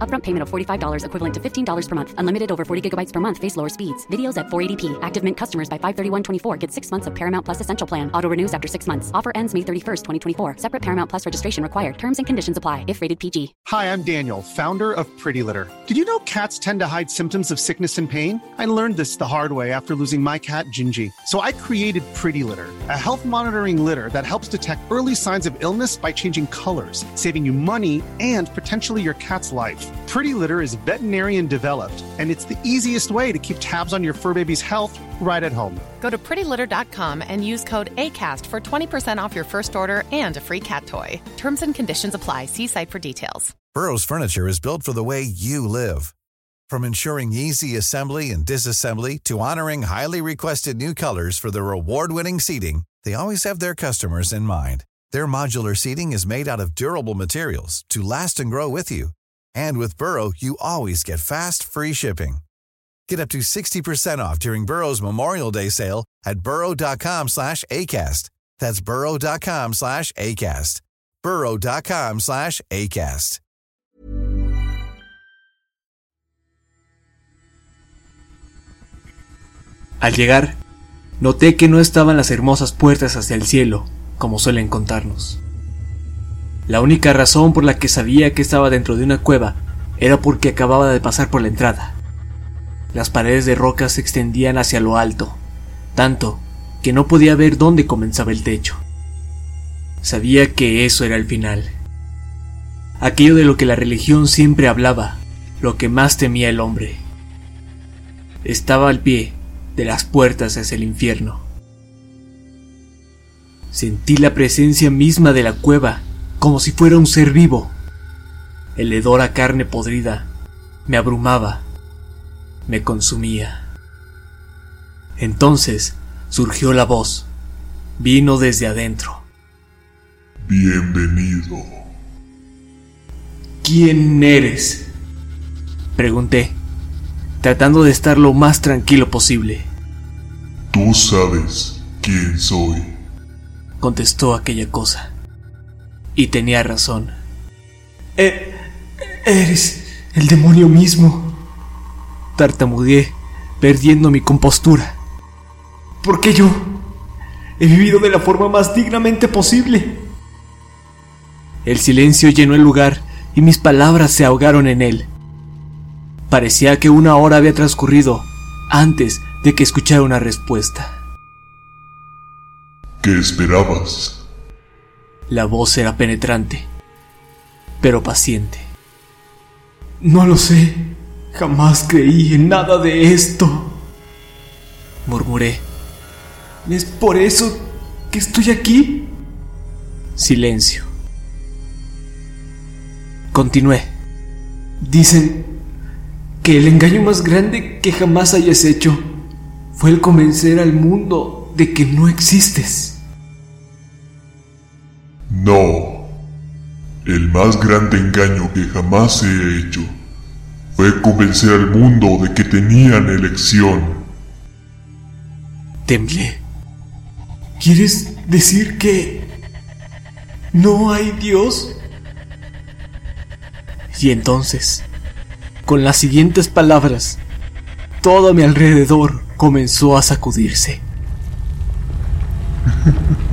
Upfront payment of $45 equivalent to $15 per month. Unlimited over 40 gigabytes per month. Face lower speeds. Videos at 480p. Active Mint customers by 531.24 get six months of Paramount Plus Essential Plan. Auto renews after six months. Offer ends May 31st, 2024. Separate Paramount Plus registration required. Terms and conditions apply if rated PG. Hi, I'm Daniel, founder of Pretty Litter. Did you know cats tend to hide symptoms of sickness and pain? I learned this the hard way after losing my cat, Gingy. So I created Pretty Litter, a health monitoring litter that helps detect early signs of illness by changing colors, saving you money and potentially your cat's life. Pretty Litter is veterinarian developed, and it's the easiest way to keep tabs on your fur baby's health right at home. Go to prettylitter.com and use code ACAST for 20% off your first order and a free cat toy. Terms and conditions apply. See site for details. Burrow's furniture is built for the way you live. From ensuring easy assembly and disassembly to honoring highly requested new colors for their award-winning seating, they always have their customers in mind. Their modular seating is made out of durable materials to last and grow with you. And with Burrow, you always get fast, free shipping. Get up to 60% off during Burrow's Memorial Day sale at burrow.com slash ACAST. That's burrow.com slash ACAST. burrow.com slash ACAST. Al llegar, noté que no estaban las hermosas puertas hacia el cielo, como suelen contarnos. La única razón por la que sabía que estaba dentro de una cueva era porque acababa de pasar por la entrada. Las paredes de roca se extendían hacia lo alto, tanto que no podía ver dónde comenzaba el techo. Sabía que eso era el final. Aquello de lo que la religión siempre hablaba, lo que más temía el hombre. Estaba al pie de las puertas hacia el infierno. Sentí la presencia misma de la cueva, como si fuera un ser vivo. El hedor a carne podrida me abrumaba, me consumía. Entonces surgió la voz. Vino desde adentro. Bienvenido. ¿Quién eres? Pregunté, tratando de estar lo más tranquilo posible. Tú sabes quién soy. Contestó aquella cosa. Y tenía razón. E- eres el demonio mismo. Tartamudeé, perdiendo mi compostura. ¿Por qué yo? He vivido de la forma más dignamente posible. El silencio llenó el lugar y mis palabras se ahogaron en él. Parecía que una hora había transcurrido antes de que escuchara una respuesta. ¿Qué esperabas? La voz era penetrante, pero paciente. No lo sé. Jamás creí en nada de esto. Murmuré. ¿Es por eso que estoy aquí? Silencio. Continué. Dicen que el engaño más grande que jamás hayas hecho fue el convencer al mundo de que no existes. No. El más grande engaño que jamás he hecho fue convencer al mundo de que tenían elección. Temblé. ¿Quieres decir que no hay Dios? Y entonces, con las siguientes palabras, todo a mi alrededor comenzó a sacudirse.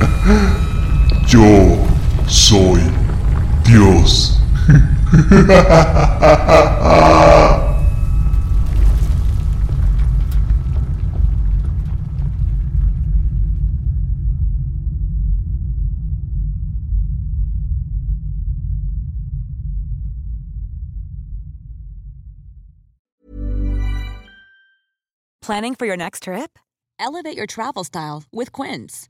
Yo soy Dios. Planning for your next trip? Elevate your travel style with Quince.